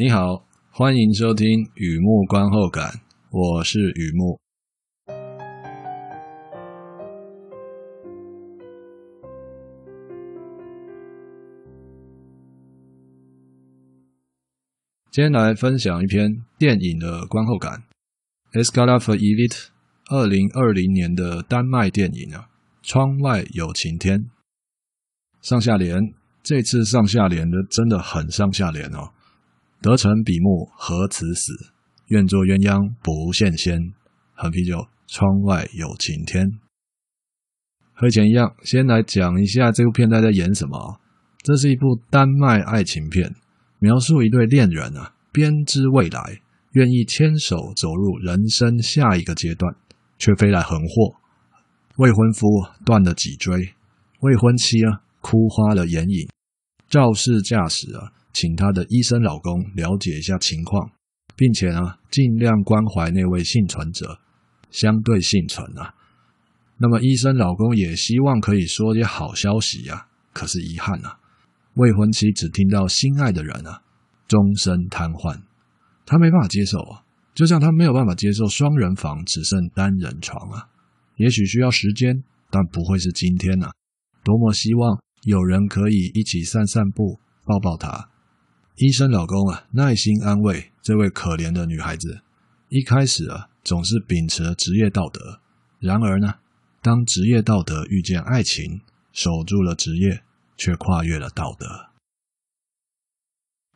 你好，欢迎收听雨木观后感，我是雨木。今天来分享一篇电影的观后感，《Escala for evigt》，二零二零年的丹麦电影啊，《窗外有晴天》。上下联，这次上下联的真的很上下联哦。得成比目何辞死，愿作鸳鸯不羡仙。喝啤酒，窗外有晴天。和以前一样，先来讲一下这部片在在演什么。这是一部丹麦爱情片，描述一对恋人啊，编织未来，愿意牵手走入人生下一个阶段，却飞来横祸。未婚夫断了脊椎，未婚妻啊哭花了眼影，肇事驾驶啊。请她的医生老公了解一下情况，并且呢，尽量关怀那位幸存者，相对幸存啊。那么医生老公也希望可以说些好消息呀、啊，可是遗憾啊，未婚妻只听到心爱的人啊终身瘫痪，她没办法接受啊，就像她没有办法接受双人房只剩单人床啊。也许需要时间，但不会是今天啊。多么希望有人可以一起散散步，抱抱她。医生老公啊，耐心安慰这位可怜的女孩子。一开始啊，总是秉持职业道德。然而呢，当职业道德遇见爱情，守住了职业，却跨越了道德。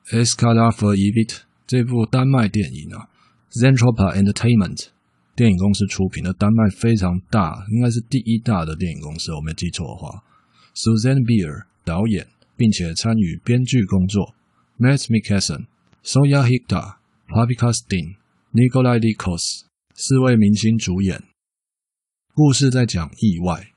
《Escala for Evit》这部丹麦电影啊，Zentropa Entertainment 电影公司出品的，丹麦非常大，应该是第一大的电影公司，我没记错的话。Susanne Bier 导演，并且参与编剧工作。Mads Mikkelsen、Sonja Hicta、Pavika Steen、Nikolaj Likos 四位明星主演。故事在讲意外，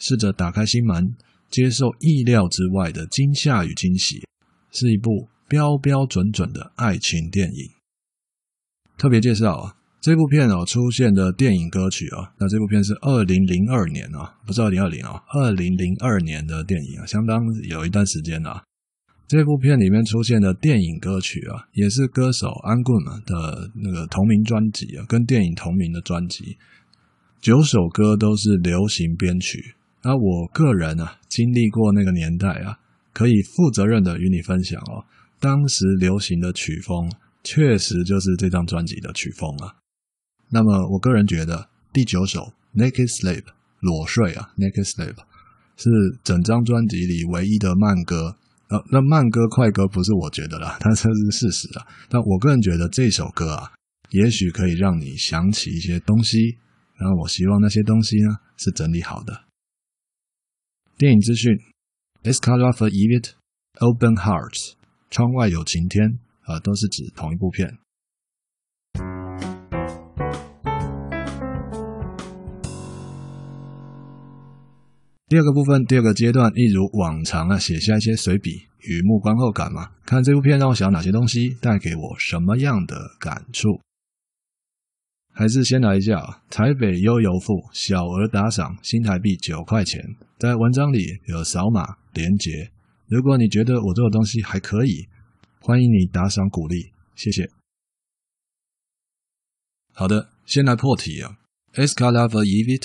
试着打开心门，接受意料之外的惊吓与惊喜，是一部标标准准的爱情电影。特别介绍啊，这部片哦出现的电影歌曲啊，那这部片是二零零二年啊，不是二零二零啊，二零零二年的电影啊，相当有一段时间了啊。这部片里面出现的电影歌曲啊，也是歌手安棍的那个同名专辑啊，跟电影同名的专辑，九首歌都是流行编曲。那我个人啊，经历过那个年代啊，可以负责任的与你分享哦，当时流行的曲风确实就是这张专辑的曲风啊。那么我个人觉得第九首《Naked Slave》裸睡啊，《Naked Slave》是整张专辑里唯一的慢歌。呃，那慢歌快歌不是我觉得啦，它这是事实啊。但我个人觉得这首歌啊，也许可以让你想起一些东西，然后我希望那些东西呢是整理好的。电影资讯：Escala för evigt, Open Hearts，窗外有晴天，啊，都是指同一部片。第二个部分，第二个阶段，一如往常啊，写下一些随笔、雨木观后感嘛。看这部片让我想到哪些东西，带给我什么样的感触？还是先来一下台北悠游付小额打赏新台币九块钱，在文章里有扫码连结。如果你觉得我做的东西还可以，欢迎你打赏鼓励，谢谢。好的，先来破题啊，《Escala för evigt》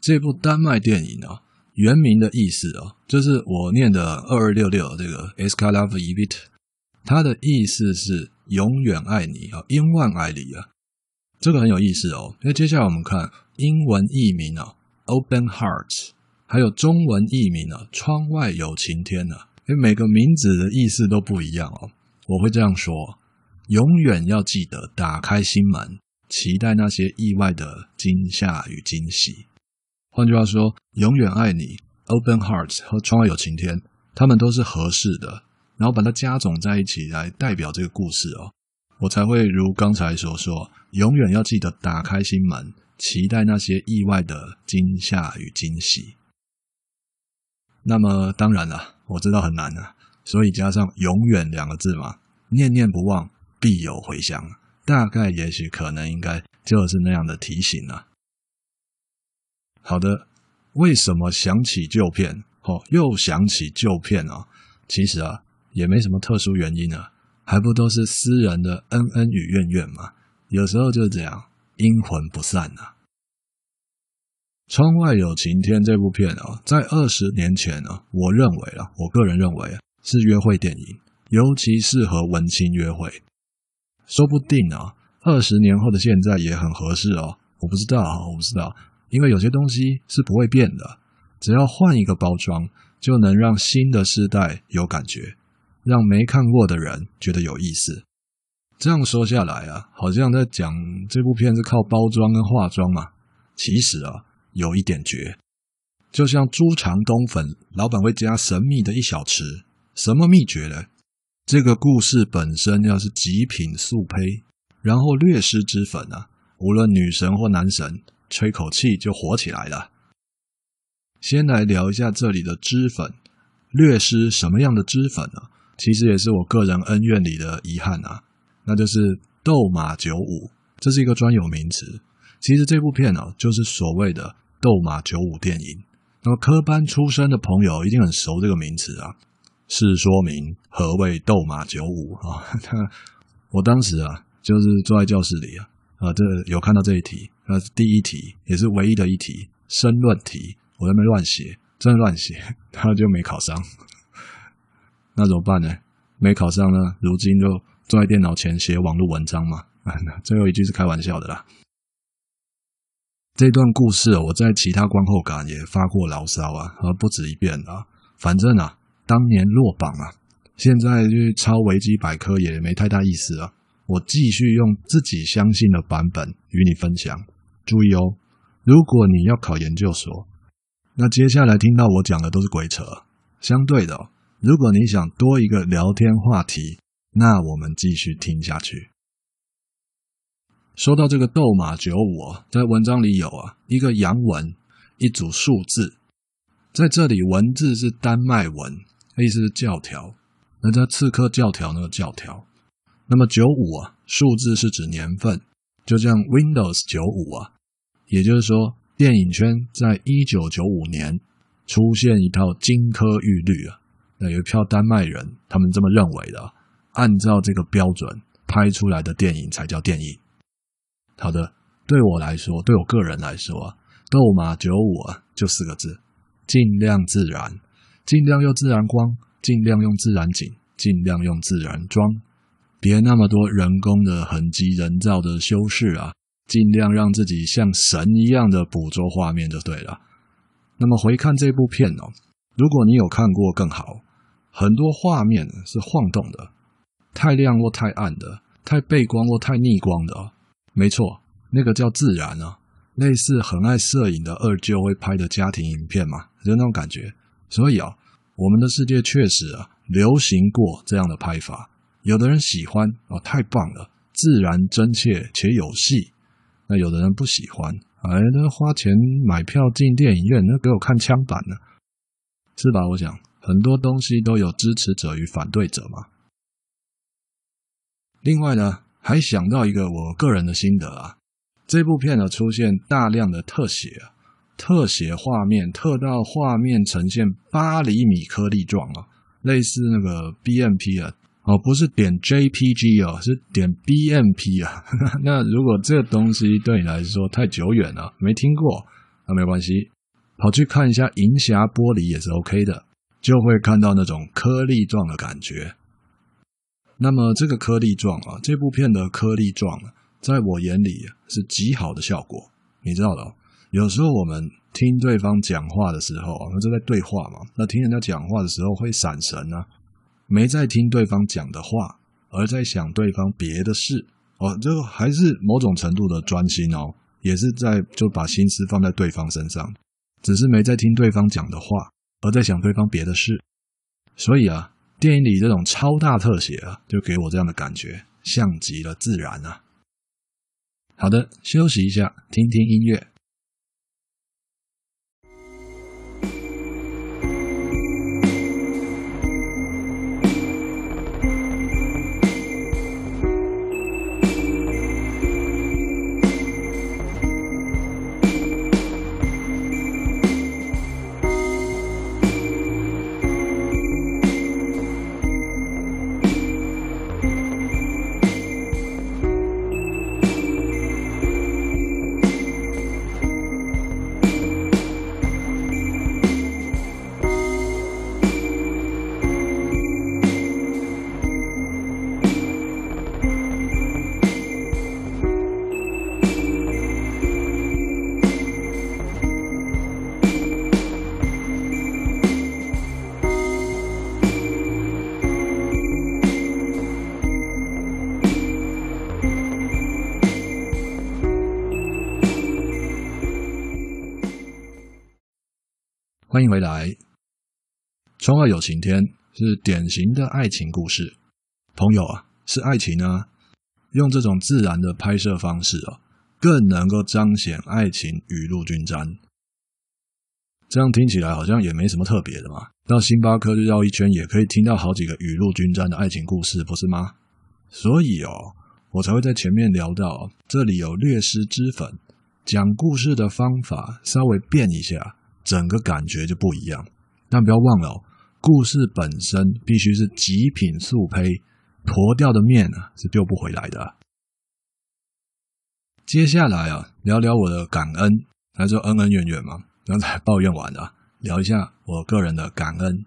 这部丹麦电影啊。原名的意思哦，就是我念的二二六六这个 Escala för evigt，它的意思是永远爱你啊，永远爱你啊，这个很有意思哦。因为接下来我们看英文译名啊，Open Hearts，还有中文译名啊，窗外有晴天啊，因为每个名字的意思都不一样哦。我会这样说：永远要记得打开心门，期待那些意外的惊吓与惊喜。换句话说，永远爱你，Open Hearts 和窗外有晴天，他们都是合适的。然后把它加总在一起来代表这个故事哦，我才会如刚才所说，永远要记得打开心门，期待那些意外的惊吓与惊喜。那么当然了，我知道很难啊，所以加上“永远”两个字嘛，念念不忘，必有回响。大概、也许、可能、应该，就是那样的提醒啊。好的，为什么想起旧片？哦，又想起旧片啊？其实啊，也没什么特殊原因啊。还不都是私人的恩恩与怨怨吗？有时候就是这样，阴魂不散呐、啊。窗外有晴天这部片啊，在二十年前啊，我认为啊，我个人认为是约会电影，尤其适合文青约会。说不定啊，二十年后的现在也很合适哦。我不知道啊，我不知道，因为有些东西是不会变的，只要换一个包装，就能让新的世代有感觉，让没看过的人觉得有意思。这样说下来啊，好像在讲这部片是靠包装跟化妆嘛。其实啊，有一点绝，就像猪肠冬粉，老板会加神秘的一小匙，什么秘诀呢？这个故事本身要是极品速胚，然后略施脂粉啊，无论女神或男神，吹口气就火起来了。先来聊一下这里的脂粉，略施什么样的脂粉呢？其实也是我个人恩怨里的遗憾啊。那就是斗马九五，这是一个专有名词。其实这部片呢、就是所谓的斗马九五电影。那么科班出身的朋友一定很熟这个名词啊。是说明何谓斗马九五啊？我当时啊，就是坐在教室里啊，啊，这有看到这一题，那是第一题，也是唯一的一题申论题。我在那边乱写，真的乱写，他就没考上。那怎么办呢？没考上呢？如今就。坐在电脑前写网络文章嘛，最后一句是开玩笑的啦。这段故事我在其他观后感也发过牢骚啊，而不止一遍啊。反正啊，当年落榜啊，现在去抄维基百科也没太大意思啊。我继续用自己相信的版本与你分享。注意哦，如果你要考研究所，那接下来听到我讲的都是鬼扯。相对的，如果你想多一个聊天话题。那我们继续听下去。说到这个斗马九五啊，在文章里有啊一个洋文，一组数字，在这里文字是丹麦文，意思是教条。那在刺客教条那个教条。那么九五啊，数字是指年份，就像 Windows 九五啊，也就是说，电影圈在一九九五年出现一套金科玉律啊。那有一票丹麦人，他们这么认为的。按照这个标准拍出来的电影才叫电影。好的，对我来说，对我个人来说啊，《斗马九五》啊，就四个字：尽量自然，尽量用自然光，尽量用自然景，尽量用自然妆，别那么多人工的痕迹、人造的修饰啊，尽量让自己像神一样的捕捉画面就对了。那么回看这部片哦，如果你有看过更好，很多画面是晃动的。太亮或太暗的，太背光或太逆光的，没错，那个叫自然啊，类似很爱摄影的二舅会拍的家庭影片嘛，就那种感觉。所以啊，我们的世界确实啊流行过这样的拍法，有的人喜欢哦，太棒了，自然真切且有戏。有的人不喜欢，哎，那花钱买票进电影院，那给我看枪版呢，是吧？我想很多东西都有支持者与反对者嘛。另外呢，还想到一个我个人的心得啊，这部片呢出现大量的特写啊，特写画面，特到画面呈现八厘米颗粒状啊，类似那个 BMP 啊，哦，不是点 JPG 哦，是点 BMP 啊。那如果这个东西对你来说太久远了，没听过，那没关系，跑去看一下银霞玻璃也是 OK 的，就会看到那种颗粒状的感觉。那么这个颗粒状啊，这部片的颗粒状，在我眼里是极好的效果。你知道的，有时候我们听对方讲话的时候，我们就在对话嘛。那听人家讲话的时候会闪神啊，没在听对方讲的话，而在想对方别的事哦，就还是某种程度的专心哦，也是在就把心思放在对方身上，只是没在听对方讲的话，而在想对方别的事。所以啊。电影里这种超大特写啊，就给我这样的感觉，像极了自然啊。好的，休息一下，听听音乐。欢迎回来。《窗外有晴天》是典型的爱情故事，朋友啊，是爱情啊。用这种自然的拍摄方式啊，更能够彰显爱情雨露均沾。这样听起来好像也没什么特别的嘛。到星巴克就绕一圈，也可以听到好几个雨露均沾的爱情故事，不是吗？所以哦，我才会在前面聊到，这里有略施脂粉，讲故事的方法稍微变一下，整个感觉就不一样。但不要忘了哦，故事本身必须是极品速胚。坨掉的面啊，是丢不回来的。接下来啊，聊聊我的感恩，还是恩恩怨怨嘛？刚才抱怨完了，聊一下我个人的感恩。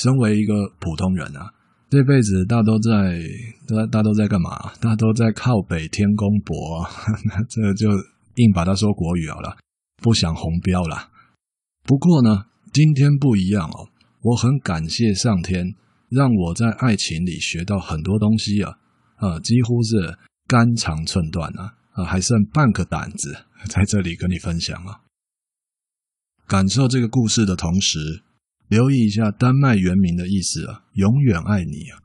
身为一个普通人啊，这辈子大都在，大大都在干嘛？大都在靠北天公伯啊，这就硬把它说国语好了，不想红标了。不过呢，今天不一样哦，我很感谢上天。让我在爱情里学到很多东西啊，啊，几乎是肝肠寸断啊，啊，还剩半个胆子 在这里跟你分享啊。感受这个故事的同时，留意一下丹麦原名的意思啊，永远爱你啊。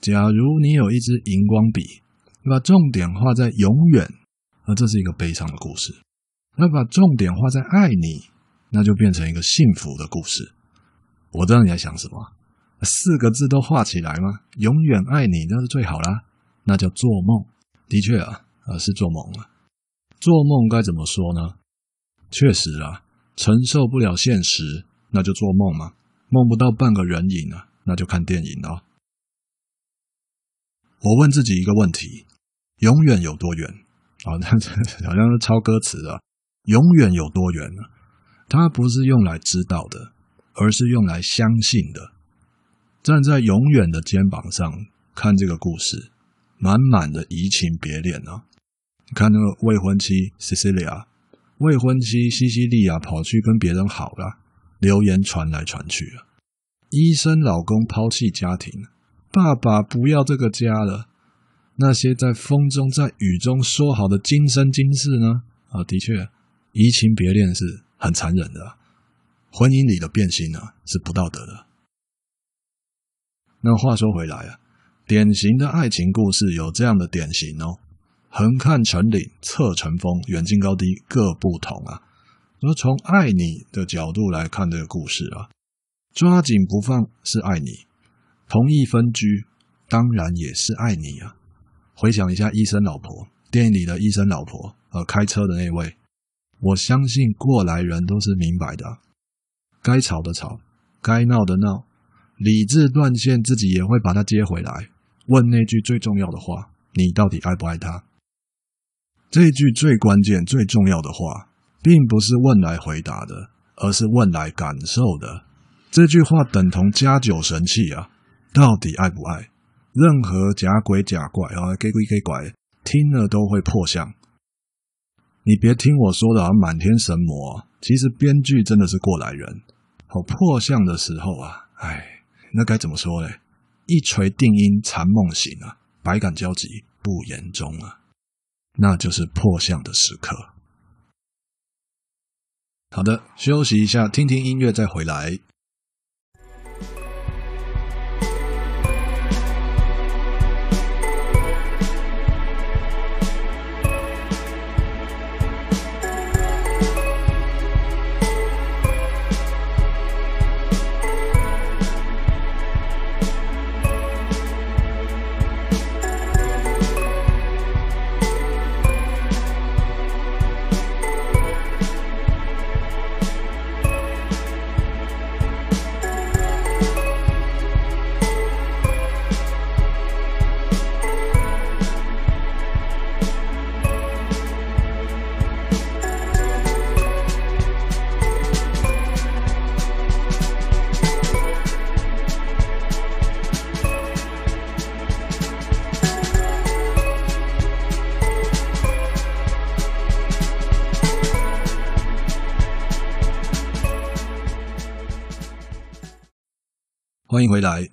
假如你有一支荧光笔，把重点画在永远，那这是一个悲伤的故事；那把重点画在爱你，那就变成一个幸福的故事。我知道你在想什么。四个字都画起来吗？永远爱你，那是最好啦。那叫做梦。的确啊，呃，是做梦啊。做梦该怎么说呢？确实啊，承受不了现实，那就做梦嘛。梦不到半个人影啊，那就看电影了。我问自己一个问题：永远有多远？啊，那 好像是抄歌词的。永远有多远呢？它不是用来知道的，而是用来相信的。站在永远的肩膀上看这个故事，满满的移情别恋啊！看那个未婚妻西西里亚，未婚妻西西利亚跑去跟别人好了，流言传来传去啊！医生老公抛弃家庭，爸爸不要这个家了。那些在风中在雨中说好的今生今世呢？啊，的确，移情别恋是很残忍的，婚姻里的变心呢是不道德的。那话说回来啊，典型的爱情故事有这样的典型哦，横看成岭侧成峰，远近高低各不同啊。说从爱你的角度来看这个故事啊，抓紧不放是爱你，同意分居当然也是爱你啊。回想一下医生老婆，电影里的医生老婆，呃，开车的那位，我相信过来人都是明白的，该吵的吵，该闹的闹。理智断线，自己也会把他接回来。问那句最重要的话：你到底爱不爱他？这句最关键、最重要的话，并不是问来回答的，而是问来感受的。这句话等同加酒神器啊！到底爱不爱？任何假鬼假怪啊，给鬼给怪，听了都会破相。你别听我说的啊，满天神魔，其实编剧真的是过来人。好破相的时候啊，唉。那该怎么说呢？一锤定音，残梦醒啊，百感交集，不言中啊，那就是破相的时刻。好的，休息一下，听听音乐，再回来。欢迎回来。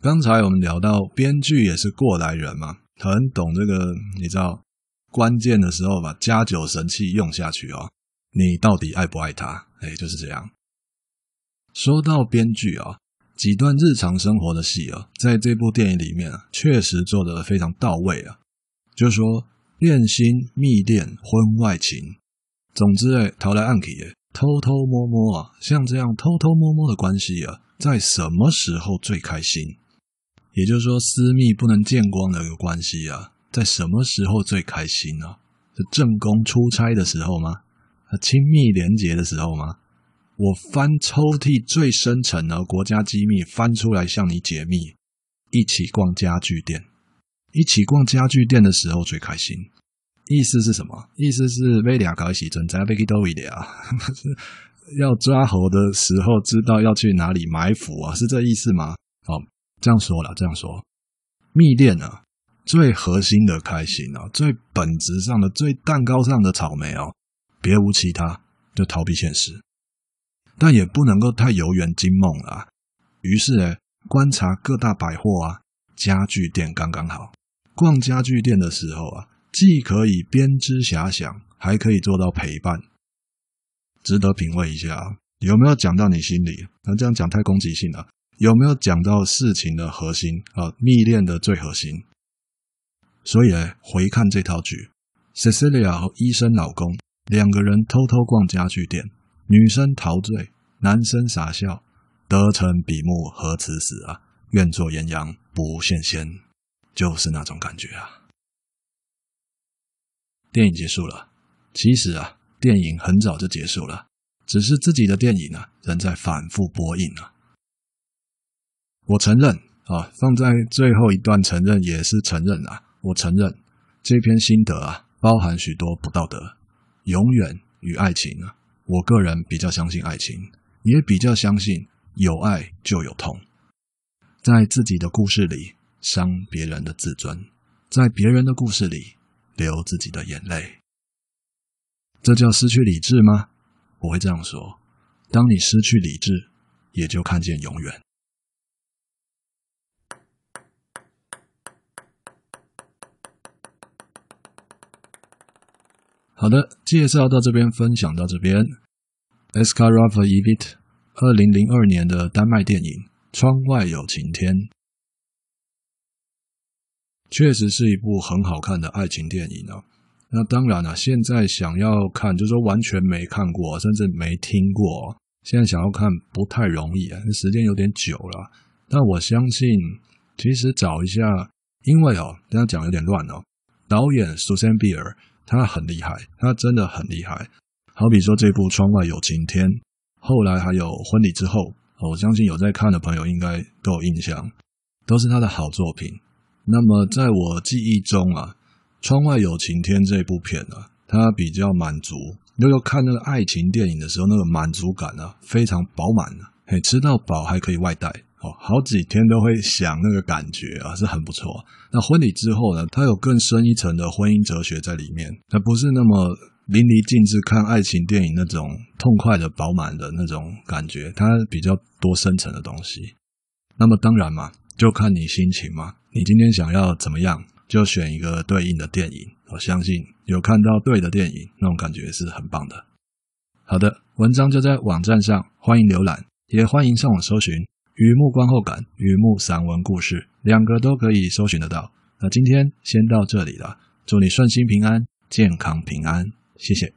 刚才我们聊到编剧也是过来人嘛，很懂这个，你知道，关键的时候把加酒神器用下去哦。你到底爱不爱他？哎，就是这样。说到编剧啊，几段日常生活的戏啊，在这部电影里面啊，确实做得非常到位啊。就是说，恋心、密恋、婚外情，总之诶，逃来暗去诶，偷偷摸摸啊，像这样偷偷摸摸的关系啊，在什么时候最开心？也就是说，私密不能见光的一个关系啊，在什么时候最开心呢？是正宫出差的时候吗？亲密连结的时候吗？我翻抽屉最深层的国家机密翻出来向你解密，一起逛家具店，一起逛家具店的时候最开心。意思是什么？意思是被俩搞一起存在，被给逗一点啊！要抓猴的时候 知道要去哪里埋伏啊，是这意思吗？好，这样说了，这样说，密恋啊，最核心的开心啊，最本质上的、最蛋糕上的草莓哦。别无其他，就逃避现实，但也不能够太游园惊梦了啊。于是，呢，观察各大百货啊、家具店刚刚好。逛家具店的时候啊，既可以编织遐想，还可以做到陪伴，值得品味一下。有没有讲到你心里？那这样讲太攻击性了。有没有讲到事情的核心啊？密恋的最核心。所以，回看这套剧，Cecilia 和医生老公。两个人偷偷逛家具店，女生陶醉，男生傻笑，得成比目何辞死啊！愿做鸳鸯不羡仙，就是那种感觉啊。电影结束了，其实啊，电影很早就结束了，只是自己的电影啊，仍在反复播映啊。我承认啊，放在最后一段承认也是承认啊，我承认这篇心得啊，包含许多不道德。永远与爱情啊，我个人比较相信爱情，也比较相信有爱就有痛。在自己的故事里伤别人的自尊，在别人的故事里流自己的眼泪，这叫失去理智吗？我会这样说：当你失去理智，也就看见永远。好的，介绍到这边，分享到这边。Escarafa Evit，二零零二年的丹麦电影《窗外有晴天》，确实是一部很好看的爱情电影啊。那当然了，现在想要看，就是说完全没看过，甚至没听过，现在想要看不太容易啊，时间有点久了。但我相信，其实找一下，因为哦，这样讲有点乱哦。导演 Susanne Bier。他很厉害，他真的很厉害。好比说这部《窗外有晴天》，后来还有《婚礼之后》，我相信有在看的朋友应该都有印象，都是他的好作品。那么在我记忆中啊，《窗外有晴天》这部片啊，它比较满足。就有看那个爱情电影的时候，那个满足感啊，非常饱满啊，嘿，吃到饱还可以外带。哦，好几天都会想那个感觉啊，是很不错。那婚礼之后呢，它有更深一层的婚姻哲学在里面，它不是那么淋漓尽致看爱情电影那种痛快的饱满的那种感觉，它比较多深层的东西。那么当然嘛，就看你心情嘛，你今天想要怎么样，就选一个对应的电影。我相信有看到对的电影，那种感觉是很棒的。好的，文章就在网站上，欢迎浏览，也欢迎上网搜寻。雨幕观后感，雨幕散文故事，两个都可以搜寻得到。那今天先到这里了，祝你顺心平安，健康平安，谢谢。